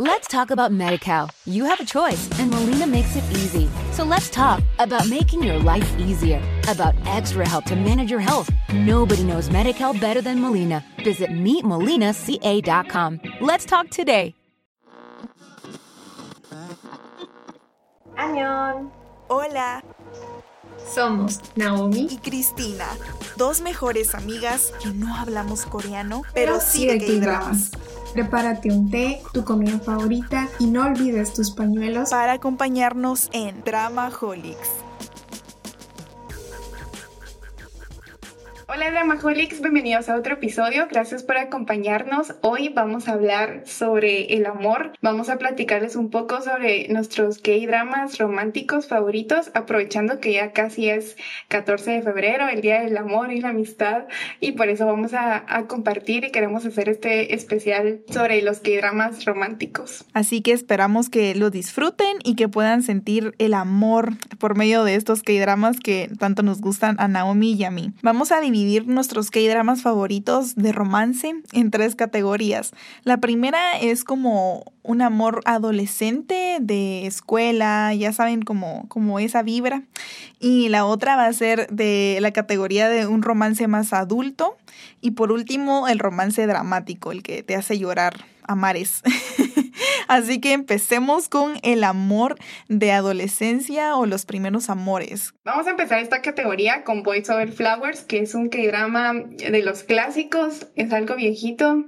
Let's talk about MediCal. You have a choice, and Molina makes it easy. So let's talk about making your life easier, about extra help to manage your health. Nobody knows MediCal better than Molina. Visit meetmolinaca.com. Let's talk today. Añón. Hola. Somos Naomi y Cristina, dos mejores amigas que no hablamos coreano, pero, sí de K-dramas. Prepárate un té, tu comida favorita y no olvides tus pañuelos para acompañarnos en Dramaholics. Hola Dramaholics, bienvenidos a otro episodio. Gracias por acompañarnos. Hoy vamos a hablar sobre el amor. Vamos a platicarles un poco sobre nuestros gay dramas románticos favoritos, aprovechando que ya casi es 14 de febrero, el Día del Amor y la Amistad, y por eso vamos a, compartir y queremos hacer este especial sobre los gay dramas románticos. Así que esperamos que lo disfruten y que puedan sentir el amor por medio de estos gay dramas que tanto nos gustan a Naomi y a mí. Vamos a dividir nuestros K-dramas favoritos de romance en tres categorías. La primera es como un amor adolescente de escuela, ya saben, como, como esa vibra. Y la otra va a ser de la categoría de un romance más adulto. Y por último, el romance dramático, el que te hace llorar a mares. Así que empecemos con el amor de adolescencia o los primeros amores. Vamos a empezar esta categoría con Boys Over Flowers, que es un K-drama de los clásicos, es algo viejito.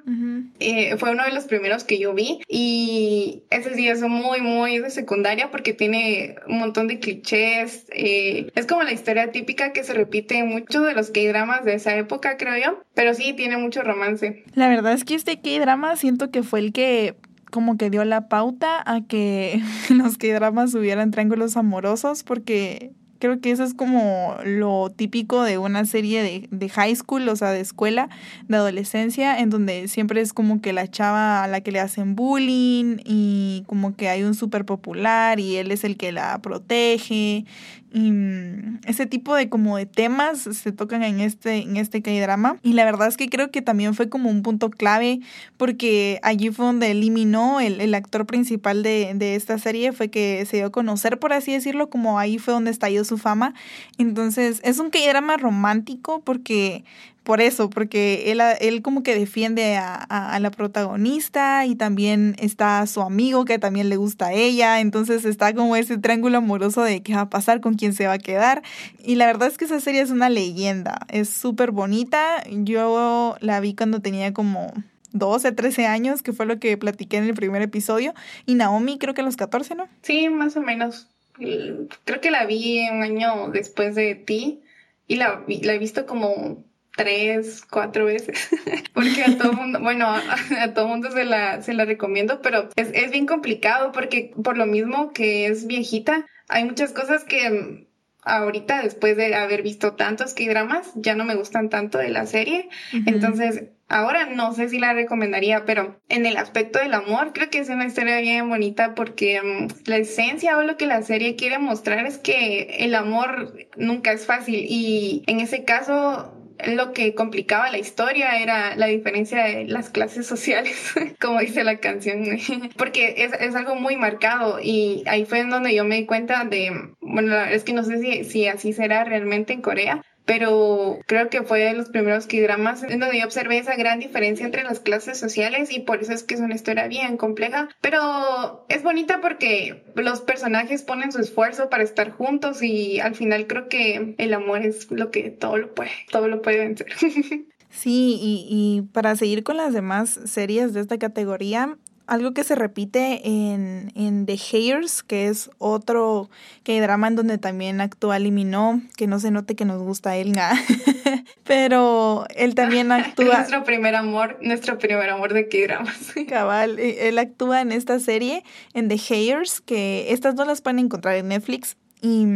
Eh, fue uno de los primeros que yo vi y ese sí es muy, muy de secundaria porque tiene un montón de clichés. Eh, es como la historia típica que se repite en muchos de los K-dramas de esa época, creo yo, pero sí tiene mucho romance. La verdad es que este K-drama siento que fue el que como que dio la pauta a que los que dramas hubieran triángulos amorosos porque creo que eso es como lo típico de una serie de, de, high school, o sea, de escuela, de adolescencia, en donde siempre es como que la chava a la que le hacen bullying y como que hay un súper popular y él es el que la protege y mm, ese tipo de como de temas se tocan en este, en este K-drama. Y la verdad es que creo que también fue como un punto clave porque allí fue donde eliminó el, el actor principal de, de, esta serie, fue que se dio a conocer, por así decirlo, como ahí fue donde estalló su fama. Entonces es un K-drama romántico porque por eso, porque él, él como que defiende a, la protagonista y también está su amigo que también le gusta a ella, entonces está como ese triángulo amoroso de qué va a pasar, con quién se va a quedar. Y la verdad es que esa serie es una leyenda, es súper bonita. Yo la vi cuando tenía como 12, 13 años, que fue lo que platiqué en el primer episodio, y Naomi creo que a los 14, ¿no? Sí, más o menos. Creo que la vi un año después de ti y la, la he visto como tres, cuatro veces, porque a todo mundo, bueno, a, todo mundo se la, se la recomiendo, pero es, es bien complicado porque por lo mismo que es viejita, hay muchas cosas que ahorita después de haber visto tantos K-dramas ya no me gustan tanto de la serie, entonces ahora no sé si la recomendaría, pero en el aspecto del amor creo que es una historia bien bonita porque mm, la esencia o lo que la serie quiere mostrar es que el amor nunca es fácil y en ese caso lo que complicaba la historia era la diferencia de las clases sociales, como dice la canción, porque es, es, algo muy marcado y ahí fue en donde yo me di cuenta de, bueno, es que no sé si, si así será realmente en Corea, pero creo que fue de los primeros K-dramas en donde yo observé esa gran diferencia entre las clases sociales y por eso es que es una historia bien compleja, pero es bonita porque los personajes ponen su esfuerzo para estar juntos y al final creo que el amor es lo que todo lo puede, todo lo puede vencer. Sí, y, y para seguir con las demás series de esta categoría, algo que se repite en, en The Hairs, que es otro que drama en donde también actúa Liminó, que no se note que nos gusta Elga, pero él también actúa. nuestro primer amor, nuestro primer amor de K-dramas. Cabal, él actúa en esta serie, en The Hairs, que estas dos las pueden encontrar en Netflix y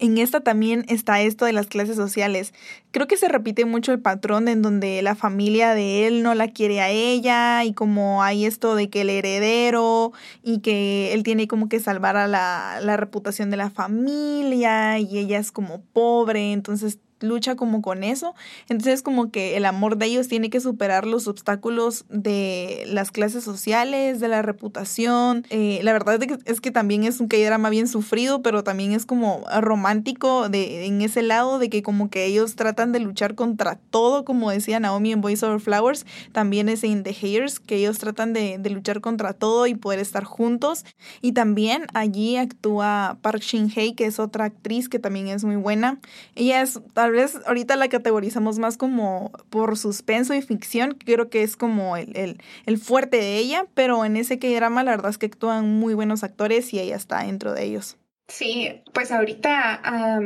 en esta también está esto de las clases sociales. Creo que se repite mucho el patrón en donde la familia de él no la quiere a ella y como hay esto de que el heredero y que él tiene como que salvar a la, la reputación de la familia y ella es como pobre, entonces lucha como con eso. Entonces como que el amor de ellos tiene que superar los obstáculos de las clases sociales, de la reputación. Eh, la verdad es que, también es un K-drama bien sufrido, pero también es como romántico de, en ese lado de que como que ellos tratan de luchar contra todo, como decía Naomi en Voice Over Flowers, también es en The Haters, que ellos tratan de, luchar contra todo y poder estar juntos. Y también allí actúa Park Shin-hye, que es otra actriz que también es muy buena. Ella es, vez ahorita la categorizamos más como por suspenso y ficción, creo que es como el, el, fuerte de ella, pero en ese K-drama la verdad es que actúan muy buenos actores y ella está dentro de ellos. Sí, pues ahorita a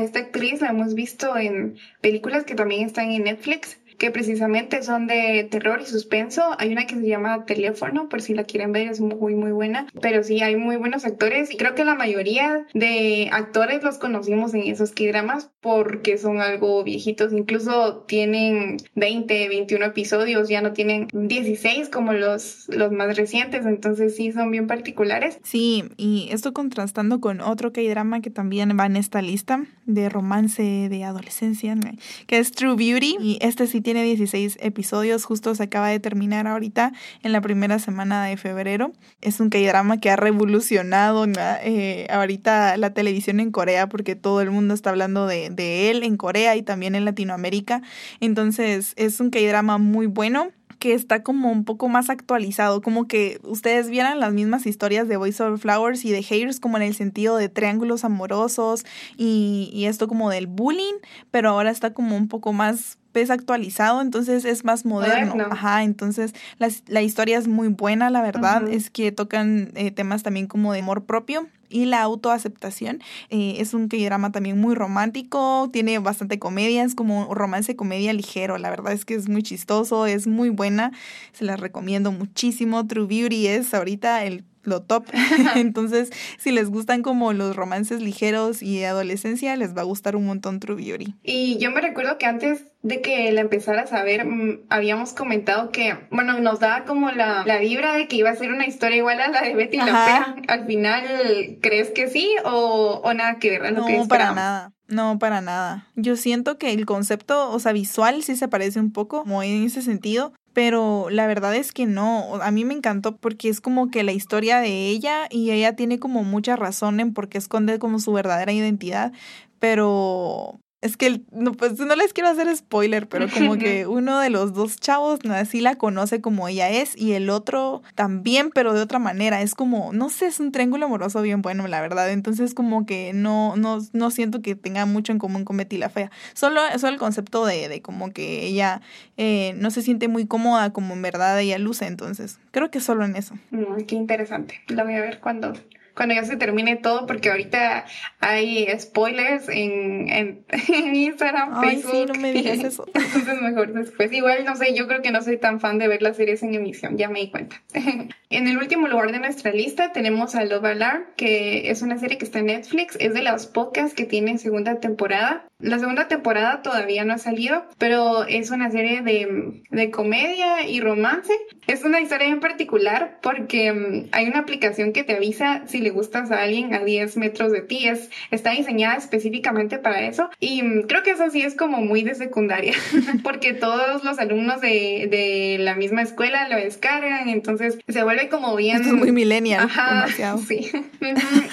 esta actriz la hemos visto en películas que también están en Netflix que precisamente son de terror y suspenso. Hay una que se llama Teléfono, por si la quieren ver, es muy, muy buena. Pero sí, hay muy buenos actores y creo que la mayoría de actores los conocimos en esos K-dramas porque son algo viejitos. Incluso tienen 20, 21 episodios, ya no tienen 16 como los, los más recientes. Entonces sí, son bien particulares. Sí, y esto contrastando con otro K-drama que también va en esta lista de romance de adolescencia, que es True Beauty. Y este sí tiene tiene 16 episodios, justo se acaba de terminar ahorita en la primera semana de febrero. Es un K-drama que ha revolucionado eh, ahorita la televisión en Corea porque todo el mundo está hablando de, él en Corea y también en Latinoamérica. Entonces es un K-drama muy bueno que está como un poco más actualizado, como que ustedes vieran las mismas historias de Voice Over Flowers y de Haters como en el sentido de triángulos amorosos y esto como del bullying, pero ahora está como un poco más es actualizado, entonces es más moderno. Ajá, entonces la, la, historia es muy buena, la verdad, es que tocan eh, temas también como de amor propio y la autoaceptación. Eh, es un drama también muy romántico, tiene bastante comedia, es como romance comedia ligero, la verdad es que es muy chistoso, es muy buena, se la recomiendo muchísimo. True Beauty es ahorita el lo top. Entonces, si les gustan como los romances ligeros y de adolescencia, les va a gustar un montón True Beauty. Y yo me recuerdo que antes de que la empezaras a ver, mm, habíamos comentado que, bueno, nos daba como la, la, vibra de que iba a ser una historia igual a la de Betty la Fea. Al final, ¿crees que sí o, o nada que ver? No, para nada. No, para nada. Yo siento que el concepto, o sea, visual sí se parece un poco, como en ese sentido, pero la verdad es que no, a mí me encantó porque es como que la historia de ella y ella tiene como mucha razón en por qué esconde como su verdadera identidad, pero es que no, pues no les quiero hacer spoiler, pero como que uno de los dos chavos no, así la conoce como ella es y el otro también, pero de otra manera. Es como, no sé, es un triángulo amoroso bien bueno, la verdad. Entonces como que no, no, no siento que tenga mucho en común con Betty la Fea. Solo, solo el concepto de, de como que ella eh, no se siente muy cómoda como en verdad ella luce. Entonces creo que solo en eso. Mm, qué interesante. Lo voy a ver cuando cuando ya se termine todo, porque ahorita hay spoilers en, en, Instagram, Facebook. Sí, no me digas eso. Entonces mejor después. Igual, no sé, yo creo que no soy tan fan de ver las series en emisión, ya me di cuenta. en el último lugar de nuestra lista tenemos a Love Alarm, que es una serie que está en Netflix, es de las pocas que tiene segunda temporada. La segunda temporada todavía no ha salido, pero es una serie de, de comedia y romance. Es una historia en particular porque mm, hay una aplicación que te avisa si le gustas a alguien a 10 metros de ti. Es, está diseñada específicamente para eso. Y mm, creo que eso sí es como muy de secundaria, porque todos los alumnos de, de, la misma escuela lo descargan, entonces se vuelve como bien... es muy millennial. Ajá, sí.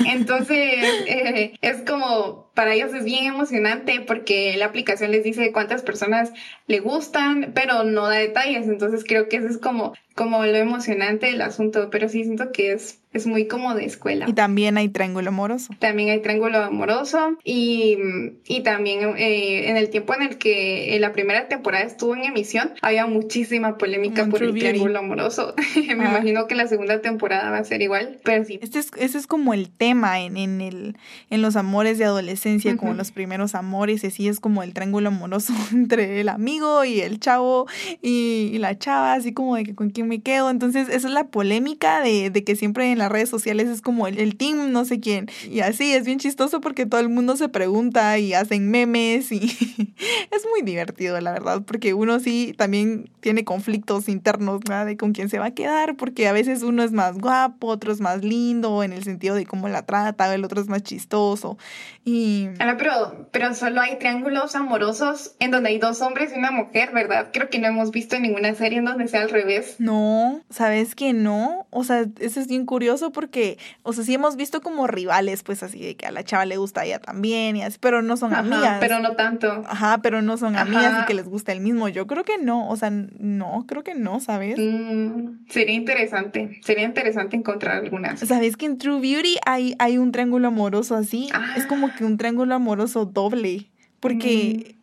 entonces eh, es como, para ellos es bien emocionante porque la aplicación les dice cuántas personas le gustan, pero no da detalles. Entonces creo que eso es como, como lo emocionante del asunto, pero sí siento que es es muy como de escuela. Y también hay triángulo amoroso. También hay triángulo amoroso y, y también eh, en el tiempo en el que la primera temporada estuvo en emisión había muchísima polémica por el triángulo amoroso. Me ah. imagino que la segunda temporada va a ser igual, pero sí. Este es, ese es como el tema en, en, el, en los amores de adolescencia, como los primeros amores, y así es como el triángulo amoroso entre el amigo y el chavo y, la chava, así como de que con quién me quedo. Entonces esa es la polémica de, de que siempre en las redes sociales es como el, el team no sé quién. Y así es bien chistoso porque todo el mundo se pregunta y hacen memes y es muy divertido, la verdad, porque uno sí también tiene conflictos internos, ¿verdad? De con quién se va a quedar, porque a veces uno es más guapo, otro es más lindo en el sentido de cómo la trata, el otro es más chistoso. Y... pero, pero solo hay triángulos amorosos en donde hay dos hombres y una mujer, ¿verdad? Creo que no hemos visto ninguna serie en donde sea al revés. No, ¿sabes que no? O sea, eso es bien curioso porque, o sea, sí hemos visto como rivales, pues así de que a la chava le gusta a ella también y así, pero no son amigas. Pero no tanto. Ajá, pero no son amigas y que les gusta el mismo. Yo creo que no, o sea, no, creo que no, ¿sabes? Mm, sería interesante, sería interesante encontrar algunas. ¿Sabes que en True Beauty hay, hay un triángulo amoroso así? Es como que un triángulo amoroso doble, porque... Mm.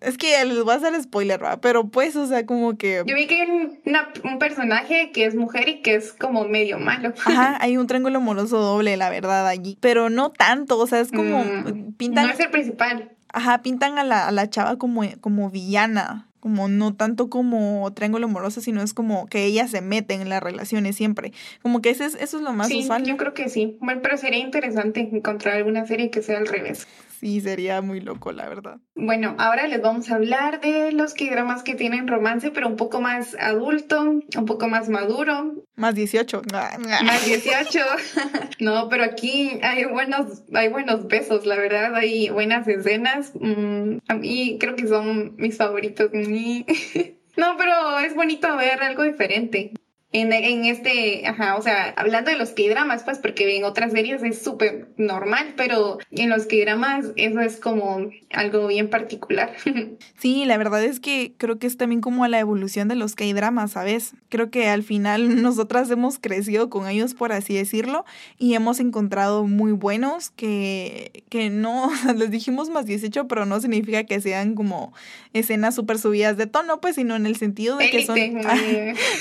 Es que les voy a hacer spoiler, ¿va? Pero pues, o sea, como que... Yo vi que hay un personaje que es mujer y que es como medio malo. Ajá, hay un triángulo amoroso doble, la verdad, allí. Pero no tanto, o sea, es como... Mm, pintan... No es el principal. Ajá, pintan a la, a la chava como, como villana como no tanto como triángulo amoroso, sino es como que ella se mete en las relaciones siempre. Como que ese es, eso es lo más sí, usual. Yo creo que sí. Bueno, pero sería interesante encontrar alguna serie que sea al revés. Sí, sería muy loco, la verdad. Bueno, ahora les vamos a hablar de los que dramas que tienen romance, pero un poco más adulto, un poco más maduro. Más 18. Más 18. no, pero aquí hay buenos, hay buenos besos, la verdad, hay buenas escenas. Mm, a mí creo que son mis favoritos. no, pero es bonito ver algo diferente en, en este, ajá, o sea, hablando de los K-dramas, pues, porque en otras series es súper normal, pero en los K-dramas eso es como algo bien particular. Sí, la verdad es que creo que es también como la evolución de los K-dramas, ¿sabes? Creo que al final nosotras hemos crecido con ellos, por así decirlo, y hemos encontrado muy buenos que, que no, les dijimos más 18, pero no significa que sean como escenas súper subidas de tono, pues, sino en el sentido de que son...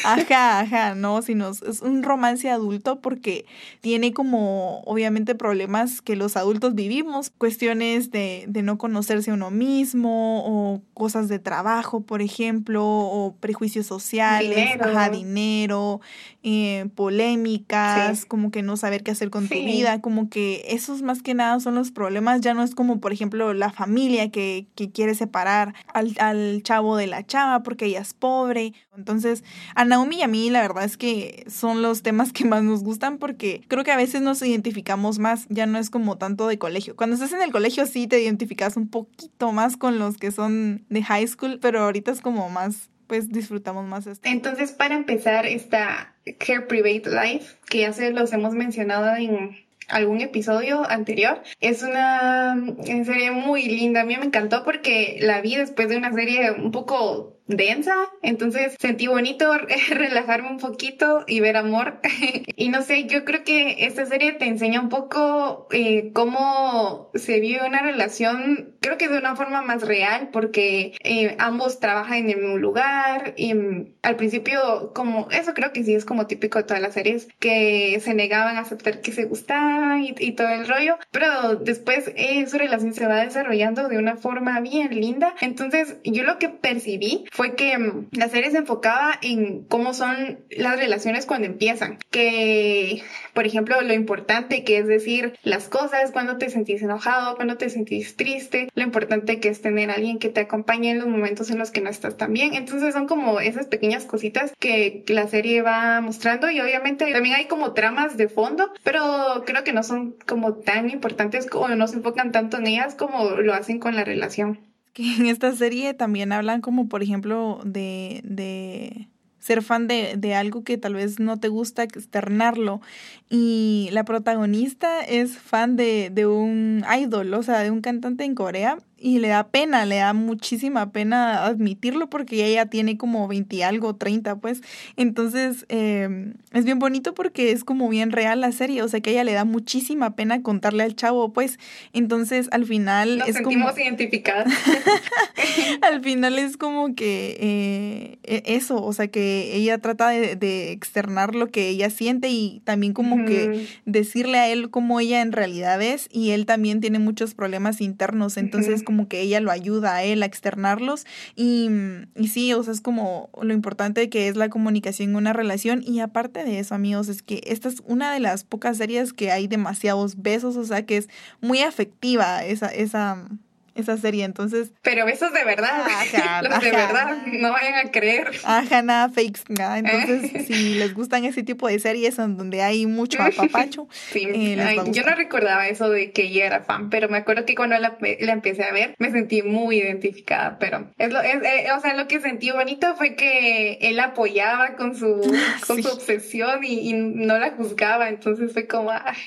ajá, ajá no, sino es un romance adulto porque tiene como obviamente problemas que los adultos vivimos, cuestiones de, de no conocerse a uno mismo o cosas de trabajo, por ejemplo, o prejuicios sociales, dinero, dinero eh, polémicas, como que no saber qué hacer con tu vida, como que esos más que nada son los problemas, ya no es como por ejemplo la familia que, que quiere separar al, al chavo de la chava porque ella es pobre, entonces a Naomi y a mí la verdad es que son los temas que más nos gustan porque creo que a veces nos identificamos más, ya no es como tanto de colegio. Cuando estás en el colegio sí te identificas un poquito más con los que son de high school, pero ahorita es como más pues disfrutamos más esto. Entonces, para empezar esta Care Private Life, que ya se los hemos mencionado en algún episodio anterior. Es una serie muy linda. A mí me encantó porque la vi después de una serie un poco densa, entonces sentí bonito relajarme un poquito y ver amor. y no sé, yo creo que esta serie te enseña un poco eh, cómo se vive una relación, creo que de una forma más real, porque eh, ambos trabajan en el mismo lugar y mm, al principio como, eso creo que sí es como típico de todas las series, que se negaban a aceptar que se gustaban y, todo el rollo, pero después eh, su relación se va desarrollando de una forma bien linda. Entonces yo lo que percibí fue que mm, la serie se enfocaba en cómo son las relaciones cuando empiezan. Que, por ejemplo, lo importante que es decir las cosas, cuando te sentís enojado, cuando te sentís triste, lo importante que es tener a alguien que te acompañe en los momentos en los que no estás tan bien. Entonces son como esas pequeñas cositas que la serie va mostrando y obviamente también hay como tramas de fondo, pero creo que no son como tan importantes o no se enfocan tanto en ellas como lo hacen con la relación que en esta serie también hablan como, por ejemplo, de, de ser fan de, de, algo que tal vez no te gusta externarlo. Y la protagonista es fan de, de un idol, o sea, de un cantante en Corea y le da pena, le da muchísima pena admitirlo porque ella tiene como 20 algo, 30 pues. Entonces em, es bien bonito porque es como bien real la serie, o sea que a ella le da muchísima pena contarle al chavo pues. Entonces al final Nos es sentimos como... identificadas. al final es como que eh, e, eso, o sea que ella trata de, de, externar lo que ella siente y también como que decirle a él cómo ella en realidad es y él también tiene muchos problemas internos, entonces como que ella lo ayuda a él a externarlos. Y, y sí, o sea, es como lo importante que es la comunicación en una relación. Y aparte de eso, amigos, es que esta es una de las pocas series que hay demasiados besos, o sea, que es muy afectiva esa, esa, esa serie, entonces... Pero besos de verdad, los de verdad, no vayan a creer. Ajá, nada fakes, nada. Entonces, si les gustan ese tipo de series en donde hay mucho apapacho. Sí, eh, yo no recordaba eso de que ella era fan, pero me acuerdo que cuando la, la empecé a ver me sentí muy identificada, pero es lo, es, eh, o sea, lo que sentí bonito fue que él apoyaba con su, con su obsesión y, y, no la juzgaba, entonces fue como, ay,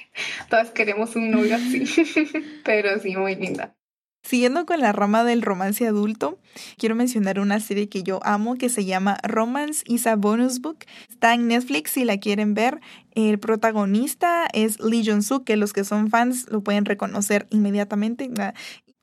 todas queremos un novio así, pero sí, muy linda. Siguiendo con la rama del romance adulto, quiero mencionar una serie que yo amo que se llama Romance is a Bonus Book. Está en Netflix si la quieren ver. El protagonista es Lee Jong-suk, que los que son fans lo pueden reconocer inmediatamente.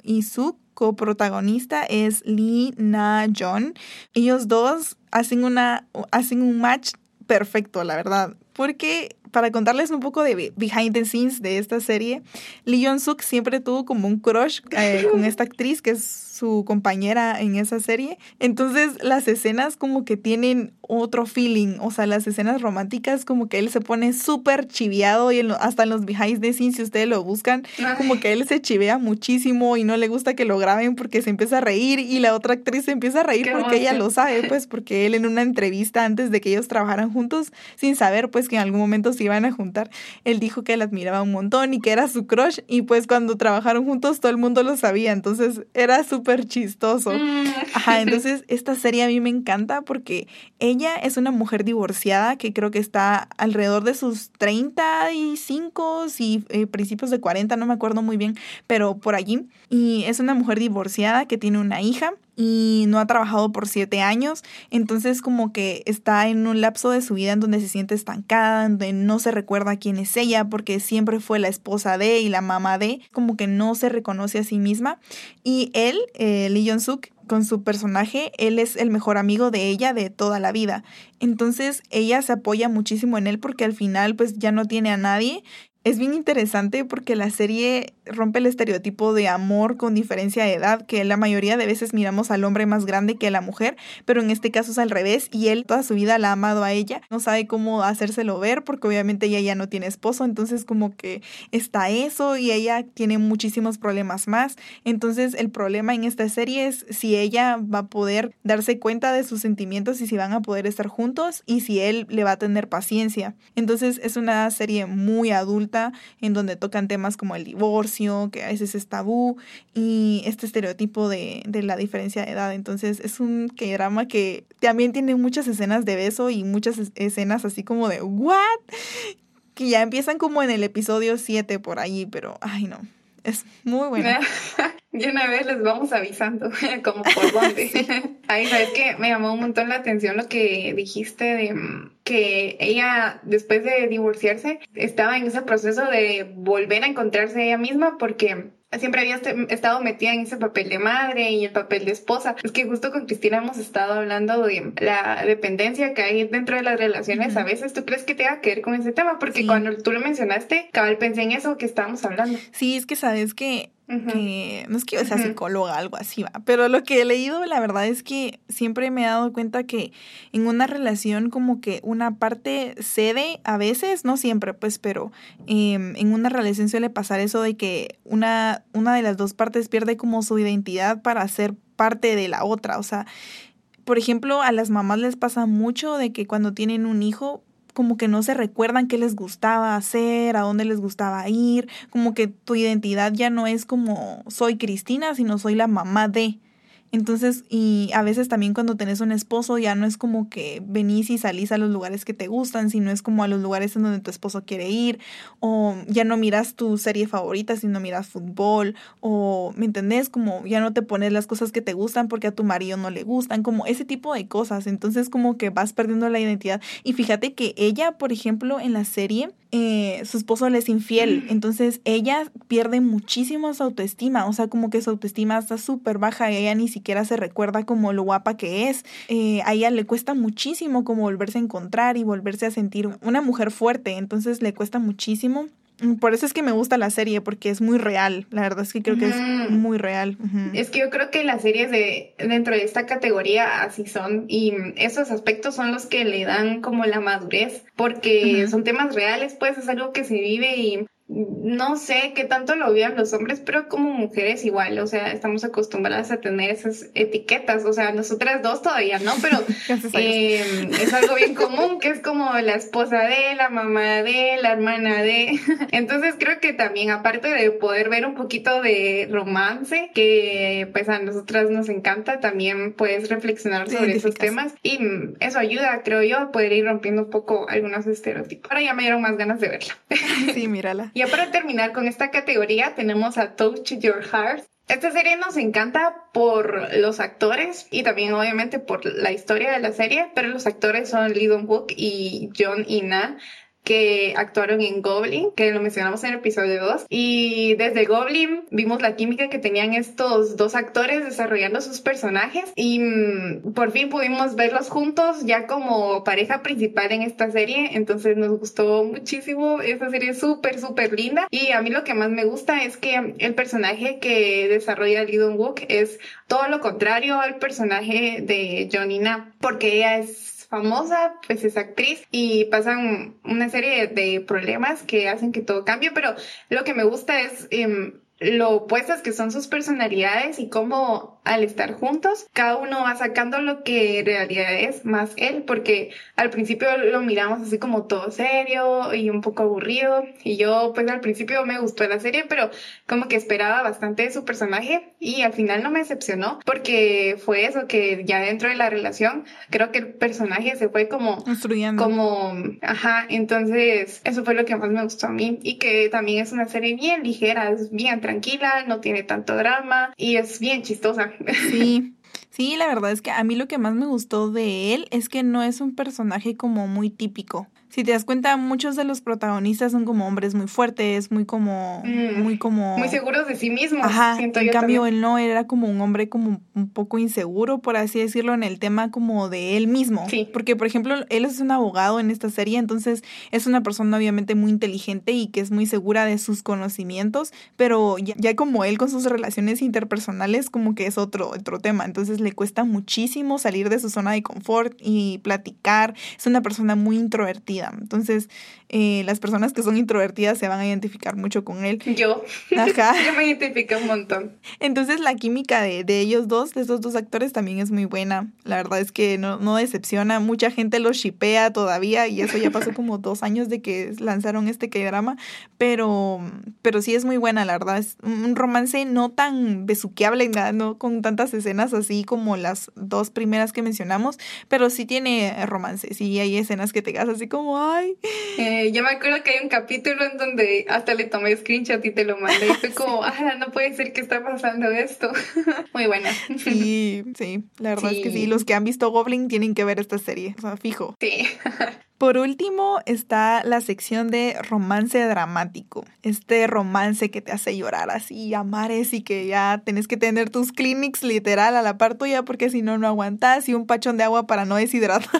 Y su coprotagonista es Lee Na-jeon. Ellos dos hacen, una, hacen un match perfecto, la verdad. Porque para contarles un poco de behind the scenes de esta serie, Lee Jong-suk siempre tuvo como un crush eh, con esta actriz que es su compañera en esa serie. Entonces las escenas como que tienen otro feeling, o sea, las escenas románticas como que él se pone súper chiviado y hasta en los behind the scenes, si ustedes lo buscan, como que él se chivea muchísimo y no le gusta que lo graben porque se empieza a reír y la otra actriz se empieza a reír porque ella lo sabe, pues porque él en una entrevista antes de que ellos trabajaran juntos, sin saber pues que en algún momento se iban a juntar, él dijo que la admiraba un montón y que era su crush y pues cuando trabajaron juntos todo el mundo lo sabía, entonces era súper chistoso. Mm. Ajá, entonces esta serie a mí me encanta porque ella es una mujer divorciada que creo que está alrededor de sus 35 y eh, principios de 40, no me acuerdo muy bien, pero por allí. Y es una mujer divorciada que tiene una hija y no ha trabajado por siete años, entonces como que está en un lapso de su vida en donde se siente estancada, donde no se recuerda quién es ella, porque siempre fue la esposa de y la mamá de, como que no se reconoce a sí misma. Y él, eh, Lee Jong-suk, con su personaje, él es el mejor amigo de ella de toda la vida. Entonces ella se apoya muchísimo en él porque al final pues ya no tiene a nadie es bien interesante porque la serie rompe el estereotipo de amor con diferencia de edad, que la mayoría de veces miramos al hombre más grande que a la mujer, pero en este caso es al revés y él toda su vida la ha amado a ella, no sabe cómo hacérselo ver porque obviamente ella ya no tiene esposo, entonces como que está eso y ella tiene muchísimos problemas más, entonces el problema en esta serie es si ella va a poder darse cuenta de sus sentimientos y si van a poder estar juntos y si él le va a tener paciencia. Entonces es una serie muy adulta en donde tocan temas como el divorcio, que a veces es tabú, y este estereotipo de, de la diferencia de edad. Entonces es un que drama que también tiene muchas escenas de beso y muchas escenas así como de ¿what? Que ya empiezan como en el episodio 7 por ahí, pero ay no. Es muy bueno. Y una vez les vamos avisando como por dónde. Ahí sabes que me llamó un montón la atención lo que dijiste de mm, que ella después de divorciarse estaba en ese proceso de volver a encontrarse ella misma porque siempre había estado metida en ese papel de madre y el papel de esposa. Es que justo con Cristina hemos estado hablando de la dependencia que hay dentro de las relaciones. A veces, ¿tú crees que tenga que ver con ese tema? Porque cuando tú lo mencionaste, cabal pensé en eso que estábamos hablando. Sí, es que sabes que no es que yo sea psicóloga, algo así va, pero lo que he leído, la verdad es que siempre me he dado cuenta que en una relación como que una parte cede a veces, no siempre, pues, pero em, en una relación suele pasar eso de que una, una de las dos partes pierde como su identidad para ser parte de la otra, o sea, por ejemplo, a las mamás les pasa mucho de que cuando tienen un hijo, como que no se recuerdan qué les gustaba hacer, a dónde les gustaba ir, como que tu identidad ya no es como soy Cristina, sino soy la mamá de. Entonces, y a veces también cuando tenés un esposo ya no es como que venís y salís a los lugares que te gustan, sino es como a los lugares en donde tu esposo quiere ir, o ya no miras tu serie favorita, sino miras fútbol, o, ¿me entendés? Como ya no te pones las cosas que te gustan porque a tu marido no le gustan, como ese tipo de cosas. Entonces, como que vas perdiendo la identidad. Y fíjate que ella, por ejemplo, en la serie, eh, su esposo le es infiel, mm. entonces ella pierde muchísimo su autoestima, o sea, como que su autoestima está súper baja y ella ni siquiera se recuerda como lo guapa que es, eh, a ella le cuesta muchísimo como volverse a encontrar y volverse a sentir una mujer fuerte, entonces le cuesta muchísimo por eso es que me gusta la serie, porque es muy real. La verdad es que creo que es muy real. Es que yo creo que las series de dentro de esta categoría así son y esos aspectos son los que le dan como la madurez, porque son temas reales, pues es algo que se vive y no sé qué tanto lo vean los hombres, pero como mujeres igual, o sea, estamos acostumbradas a tener esas etiquetas, o sea, nosotras dos todavía no, pero eh, es algo bien común, que es como la esposa de, la mamá de, la hermana de. Entonces creo que también, aparte de poder ver un poquito de romance, que pues a nosotras nos encanta, también puedes reflexionar sobre esos temas y eso ayuda, creo yo, a poder ir rompiendo un poco algunos estereotipos. Ahora ya me dieron más ganas de verla. Sí, mírala. Ya para terminar con esta categoría tenemos a Touch Your Heart. Esta serie nos encanta por los actores y también obviamente por la historia de la serie, pero los actores son Lee Dong Wook y John Ina que actuaron en Goblin, que lo mencionamos en el episodio 2. Y desde Goblin vimos la química que tenían estos dos actores desarrollando sus personajes y mm, por fin pudimos verlos juntos ya como pareja principal en esta serie. Entonces nos gustó muchísimo. Esta serie es súper, súper linda. Y a mí lo que más me gusta es que el personaje que desarrolla Lee Dong Wook es todo lo contrario al personaje de Johnny Na, porque ella es famosa, pues es actriz y pasan una serie de problemas que hacen que todo cambie, pero lo que me gusta es em, lo opuestas que son sus personalidades y cómo al estar juntos, cada uno va sacando lo que en realidad es más él, porque al principio lo miramos así como todo serio y un poco aburrido, y yo pues al principio me gustó la serie, pero como que esperaba bastante de su personaje y al final no me decepcionó, porque fue eso que ya dentro de la relación, creo que el personaje se fue como construyendo. Como, ajá, entonces eso fue lo que más me gustó a mí y que también es una serie bien ligera, es bien tranquila, no tiene tanto drama y es bien chistosa. Sí. Sí, la verdad es que a mí lo que más me gustó de él es que no es un personaje como muy típico si te das cuenta, muchos de los protagonistas son como hombres muy fuertes, muy como, mm, muy como... Muy seguros de sí mismos. Ajá, en cambio él no, era como un hombre como un poco inseguro, por así decirlo, en el tema como de él mismo. Sí. Porque, por ejemplo, él es un abogado en esta serie, entonces es una persona obviamente muy inteligente y que es muy segura de sus conocimientos, pero ya, como él con sus relaciones interpersonales como que es otro, otro tema, entonces le cuesta muchísimo salir de su zona de confort y platicar, es una persona muy introvertida entonces, eh, las personas que son introvertidas se van a identificar mucho con él. Yo. Ajá. Yo me identifico un montón. Entonces, la química de, de, ellos dos, de esos dos actores, también es muy buena. La verdad es que no, no decepciona. Mucha gente los shipea todavía y eso ya pasó como dos años de que lanzaron este K-drama. Pero, pero sí es muy buena, la verdad. Es un romance no tan besuqueable, no con tantas escenas así como las dos primeras que mencionamos, pero sí tiene romance. Sí hay escenas que te quedas así como ay. Eh, yo me acuerdo que hay un capítulo en donde hasta le tomé screenshot y te lo mandé. Y fue como, ah, no puede ser que está pasando esto. Muy buena. Sí, sí, la verdad es que sí. Los que han visto Goblin tienen que ver esta serie, o sea, fijo. Sí. Por último está la sección de romance dramático. Este romance que te hace llorar así a mares y que ya tenés que tener tus clinics literal a la par tuya porque si no, no aguantas y un pachón de agua para no deshidratarte.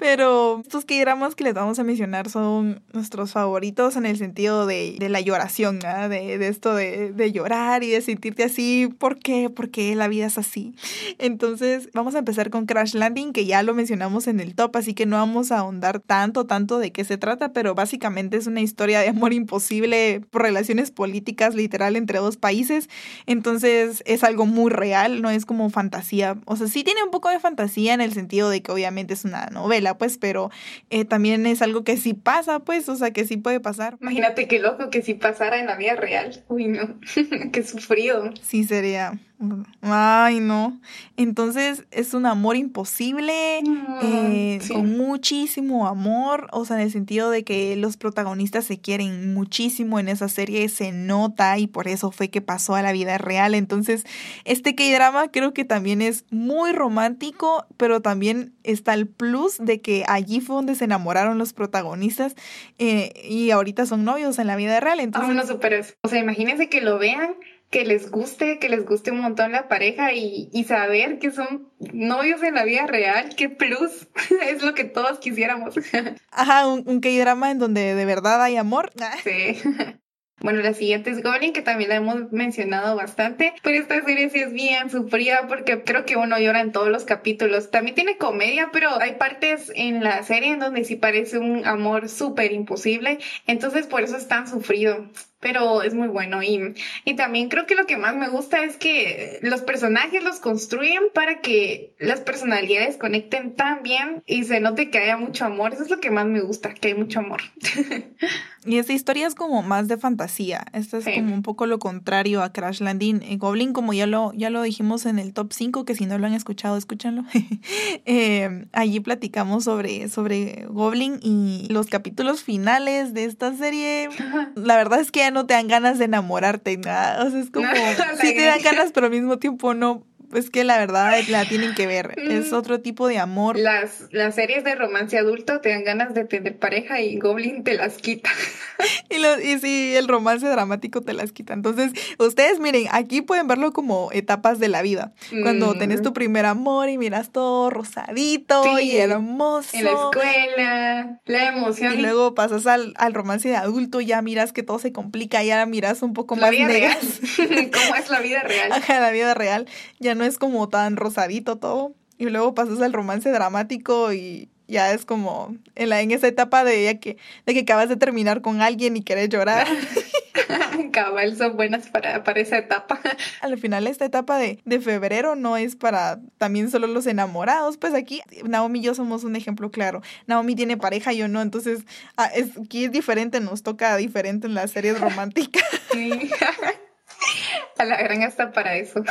Pero estos que dramas que les vamos a mencionar son nuestros favoritos en el sentido de, la lloración, de, de, esto de, de, llorar y de sentirte así. ¿Por qué? Porque la vida es así. Entonces vamos a empezar con Crash Landing que ya lo mencionamos en el top, así que no vamos a ahondar tanto, tanto de qué se trata, pero básicamente es una historia de amor imposible por relaciones políticas literal entre dos países. Entonces es algo muy real, no es como fantasía. O sea, sí tiene un poco de fantasía en el sentido de que obviamente es una novela, pues, pero eh, también es algo que sí pasa, pues, o sea, que sí puede pasar. Imagínate qué loco que sí pasara en la vida real. Uy, no, qué sufrido. Sí, sería Ay, no. Entonces es un amor imposible, eh, con muchísimo amor, o sea, en el sentido de que los protagonistas se quieren muchísimo en esa serie, se nota y por eso fue que pasó a la vida real. Entonces, este K-drama creo que también es muy romántico, pero también está el plus de que allí fue donde se enamoraron los protagonistas eh, y ahorita son novios en la vida real. Entonces, no O sea, imagínense que lo vean que les guste, que les guste un montón la pareja y, y saber que son novios en la vida real, qué plus, es lo que todos quisiéramos. Ajá, un, un K-drama en donde de verdad hay amor. Sí. Bueno, la siguiente es Goblin, que también la hemos mencionado bastante, pero esta serie sí es bien sufrida porque creo que uno llora en todos los capítulos. También tiene comedia, pero hay partes en la serie en donde sí parece un amor súper imposible, entonces por eso es tan sufrido pero es muy bueno y, y también creo que lo que más me gusta es que los personajes los construyen para que las personalidades conecten tan bien y se note que haya mucho amor. Eso es lo que más me gusta, que hay mucho amor. Y esta historia es como más de fantasía. Esta es como un poco lo contrario a Crash Landing. Goblin, como ya lo, ya lo dijimos en el top 5, que si no lo han escuchado, escúchanlo. eh, allí platicamos sobre, sobre Goblin y los capítulos finales de esta serie. La verdad es que ya no te dan ganas de enamorarte. Nada. O sea, es como. sí te dan ganas, pero al mismo tiempo no es que la verdad la tienen que ver. Es otro tipo de amor. Las, las series de romance adulto te dan ganas de tener pareja y Goblin te las quita. y, lo, y sí, el romance dramático te las quita. Entonces, ustedes miren, aquí pueden verlo como etapas de la vida. Cuando mm. tenés tu primer amor y miras todo rosadito y hermoso. En la escuela, la emoción. Y luego pasas al, al romance de adulto, ya miras que todo se complica, ya miras un poco más negras. ¿Cómo es la vida real? Ajá, la vida real. Ya no es como tan rosadito todo. Y luego pasas al romance dramático y ya es como en, la, en esa etapa de, que, de que acabas de terminar con alguien y quieres llorar. Cabal, son buenas para, para esa etapa. Al final, esta etapa de, de febrero no es para también solo los enamorados. Pues aquí, Naomi y yo somos un ejemplo claro. Naomi tiene pareja, yo no. Entonces, ah, es, aquí es diferente, nos toca diferente en las series románticas. A la gran hasta para eso.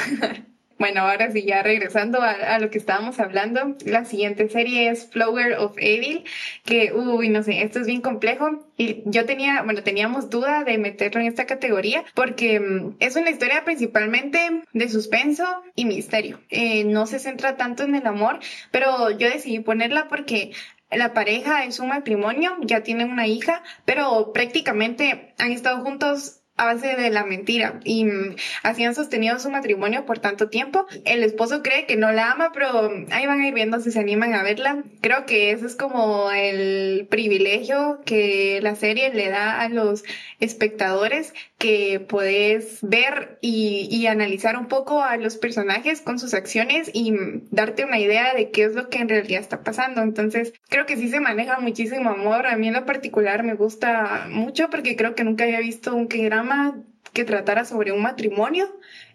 Bueno, ahora sí, ya regresando a, lo que estábamos hablando, la siguiente serie es Flower of Evil, que, uy, no sé, esto es bien complejo y yo tenía, bueno, teníamos duda de meterlo en esta categoría porque mm, es una historia principalmente de suspenso y misterio. Eh, no se centra tanto en el amor, pero yo decidí ponerla porque la pareja es un matrimonio, ya tienen una hija, pero prácticamente han estado juntos a base de la mentira y mm, así han sostenido su matrimonio por tanto tiempo. El esposo cree que no la ama, pero ahí van a ir viendo si se animan a verla. Creo que eso es como el privilegio que la serie le da a los espectadores que puedes ver y, y analizar un poco a los personajes con sus acciones y darte una idea de qué es lo que en realidad está pasando. Entonces, creo que sí se maneja muchísimo amor. A mí en lo particular me gusta mucho porque creo que nunca había visto un drama que tratara sobre un matrimonio.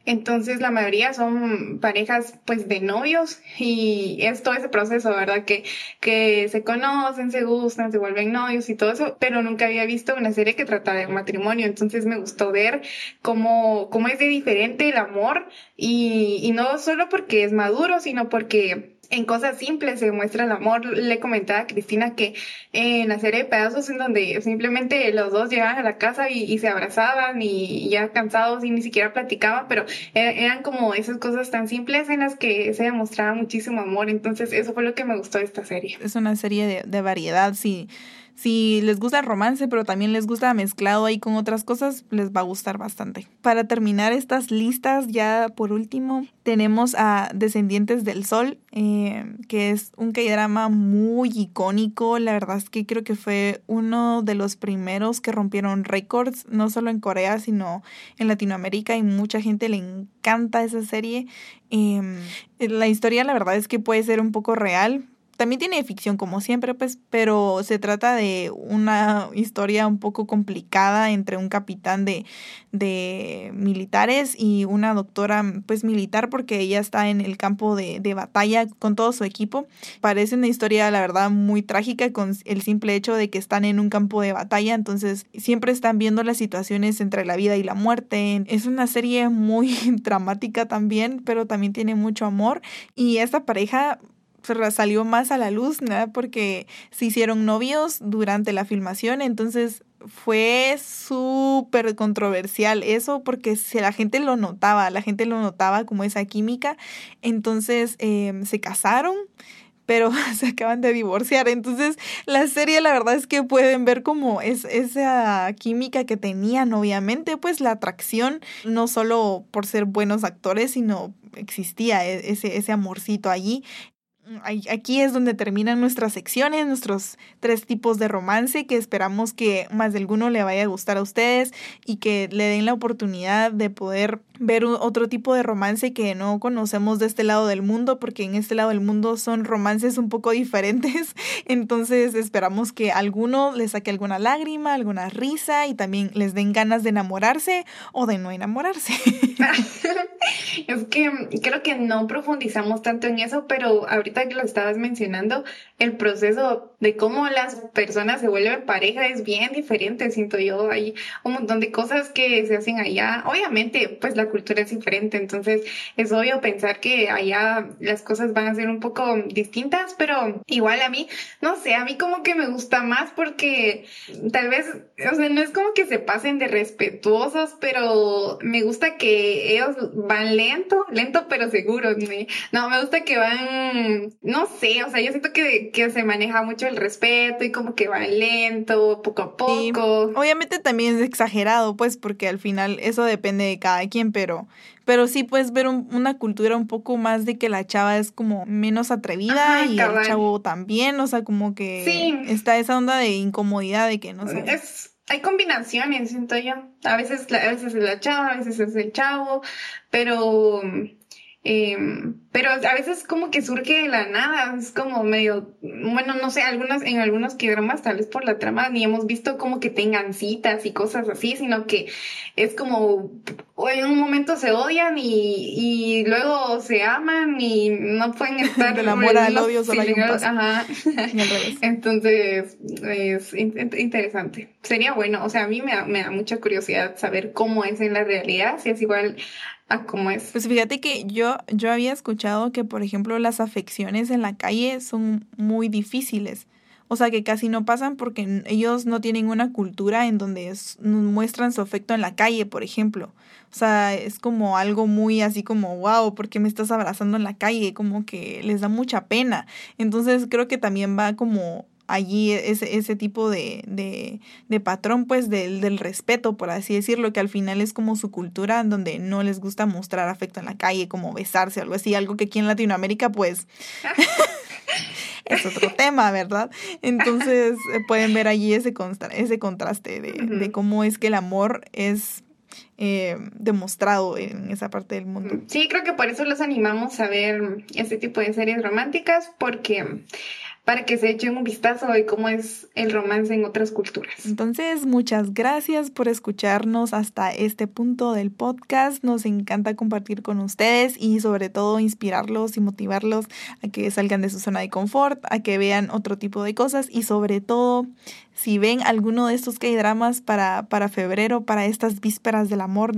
Entonces la mayoría son parejas pues de novios y es todo ese proceso, ¿verdad? Que, que se conocen, se gustan, se vuelven novios y todo eso, pero nunca había visto una serie que tratara de un matrimonio. Entonces me gustó ver cómo, cómo es de diferente el amor y, y no solo porque es maduro, sino porque en cosas simples se muestra el amor. Le comentaba a Cristina que en la serie de pedazos en donde simplemente los dos llegaban a la casa y, se abrazaban y ya cansados y ni siquiera platicaban, pero e, eran como esas cosas tan simples en las que se demostraba muchísimo amor. Entonces eso fue lo que me gustó de esta serie. Es una serie de, de variedad, sí si les gusta el romance, pero también les gusta mezclado ahí con otras cosas, les va a gustar bastante. Para terminar estas listas, ya por último, tenemos a Descendientes del Sol, eh, que es un K-drama muy icónico. La verdad es que creo que fue uno de los primeros que rompieron récords, no solo en Corea, sino en Latinoamérica, y mucha gente le encanta esa serie. Em, la historia, la verdad es que puede ser un poco real, también tiene ficción como siempre, pues, pero se trata de una historia un poco complicada entre un capitán de, de militares y una doctora, pues, militar, porque ella está en el campo de, de batalla con todo su equipo. Parece una historia, la verdad, muy trágica con el simple hecho de que están en un campo de batalla, entonces siempre están viendo las situaciones entre la vida y la muerte. Es una serie muy dramática también, pero también tiene mucho amor y esta pareja salió más a la luz, ¿no? Porque se hicieron novios durante la filmación, entonces fue súper controversial eso porque si la gente lo notaba, la gente lo notaba como esa química, entonces em, se casaron pero se acaban de divorciar. Entonces, la serie la verdad es que pueden ver como es esa química que tenían, obviamente, pues la atracción, no solo por ser buenos actores, sino existía e, ese, ese amorcito allí. Mm, aquí es donde terminan nuestras secciones, nuestros tres tipos de romance que esperamos que más de alguno le vaya a gustar a ustedes y que le den la oportunidad de poder ver otro tipo de romance que no conocemos de este lado del mundo, porque en este lado del mundo son romances un poco diferentes. Entonces esperamos que alguno les saque alguna lágrima, alguna risa y también les den ganas de enamorarse o de no enamorarse. es que creo que no profundizamos tanto en eso, pero ahorita que lo estabas mencionando, el proceso de cómo las personas se vuelven pareja es bien diferente, siento yo. Hay un montón de cosas que se hacen allá. Obviamente, pues la cultura es diferente, entonces es obvio pensar que allá las cosas van a ser un poco distintas, pero igual a mí, no sé, a mí como que me gusta más porque tal vez, o sea, no es como que se pasen de respetuosos, pero me gusta que ellos van lento, lento pero seguro. No, me gusta que van, no sé, o sea, yo siento que, que se maneja mucho el respeto y como que van lento, poco a poco. obviamente también es exagerado, pues, porque al final eso depende de cada quien, pero, pero sí puedes ver una cultura un poco más de que la chava es como menos atrevida y el chavo también, o sea, como que está esa onda de incomodidad de que no sé. Es, hay combinaciones, siento yo. A veces, a veces es la chava, a veces es el chavo, pero Em, pero a veces como que surge de la nada, es como medio, bueno, no sé, algunas, en algunos que dramas, tal vez por la trama, ni hemos visto como que tengan citas y cosas así, sino que es como, en un momento se odian y, y luego se aman y no pueden estar... Del amor al odio solo hay un Ajá. Entonces, es interesante. Sería bueno, o sea, a mí me da, me da mucha curiosidad saber cómo es en la realidad, si es igual a cómo es. Pues fíjate que yo, yo había escuchado que, por ejemplo, las afecciones en la calle son muy difíciles. O sea, que casi no pasan porque ellos no tienen una cultura en donde muestran su afecto en la calle, por ejemplo. O sea, es como algo muy así como, wow, ¿por qué me estás abrazando en la calle? Como que les da mucha pena. Entonces creo que también va como allí ese, ese tipo de, de, de patrón, pues, del, del respeto, por así decirlo, que al final es como su cultura, donde no les gusta mostrar afecto en la calle, como besarse o algo así, algo que aquí en Latinoamérica, pues, es otro tema, ¿verdad? Entonces, eh, pueden ver allí ese, ese contraste de, de cómo es que el amor es eh, demostrado en esa parte del mundo. Sí, creo que por eso los animamos a ver este tipo de series románticas, porque para que se echen un vistazo de cómo es el romance en otras culturas. Entonces, muchas gracias por escucharnos hasta este punto del podcast. Nos encanta compartir con ustedes y sobre todo inspirarlos y motivarlos a que salgan de su zona de confort, a que vean otro tipo de cosas y sobre todo si ven alguno de estos que dramas para, para febrero, para estas vísperas del amor,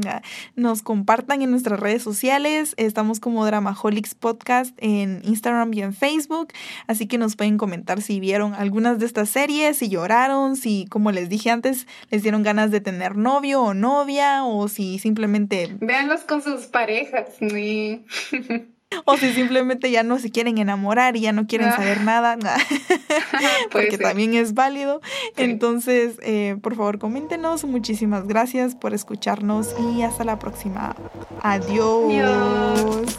nos compartan en nuestras redes sociales. Estamos como Dramaholics Podcast en Instagram y en Facebook. Así que nos pueden comentar si vieron algunas de estas series, si lloraron, si, como les dije antes, les dieron ganas de tener novio o novia, o si simplemente. Véanlos con sus parejas. O si simplemente ya no se quieren enamorar y ya no quieren saber nada, porque también es válido. Entonces, eh, por favor, coméntenos. Muchísimas gracias por escucharnos y hasta la próxima. Adiós.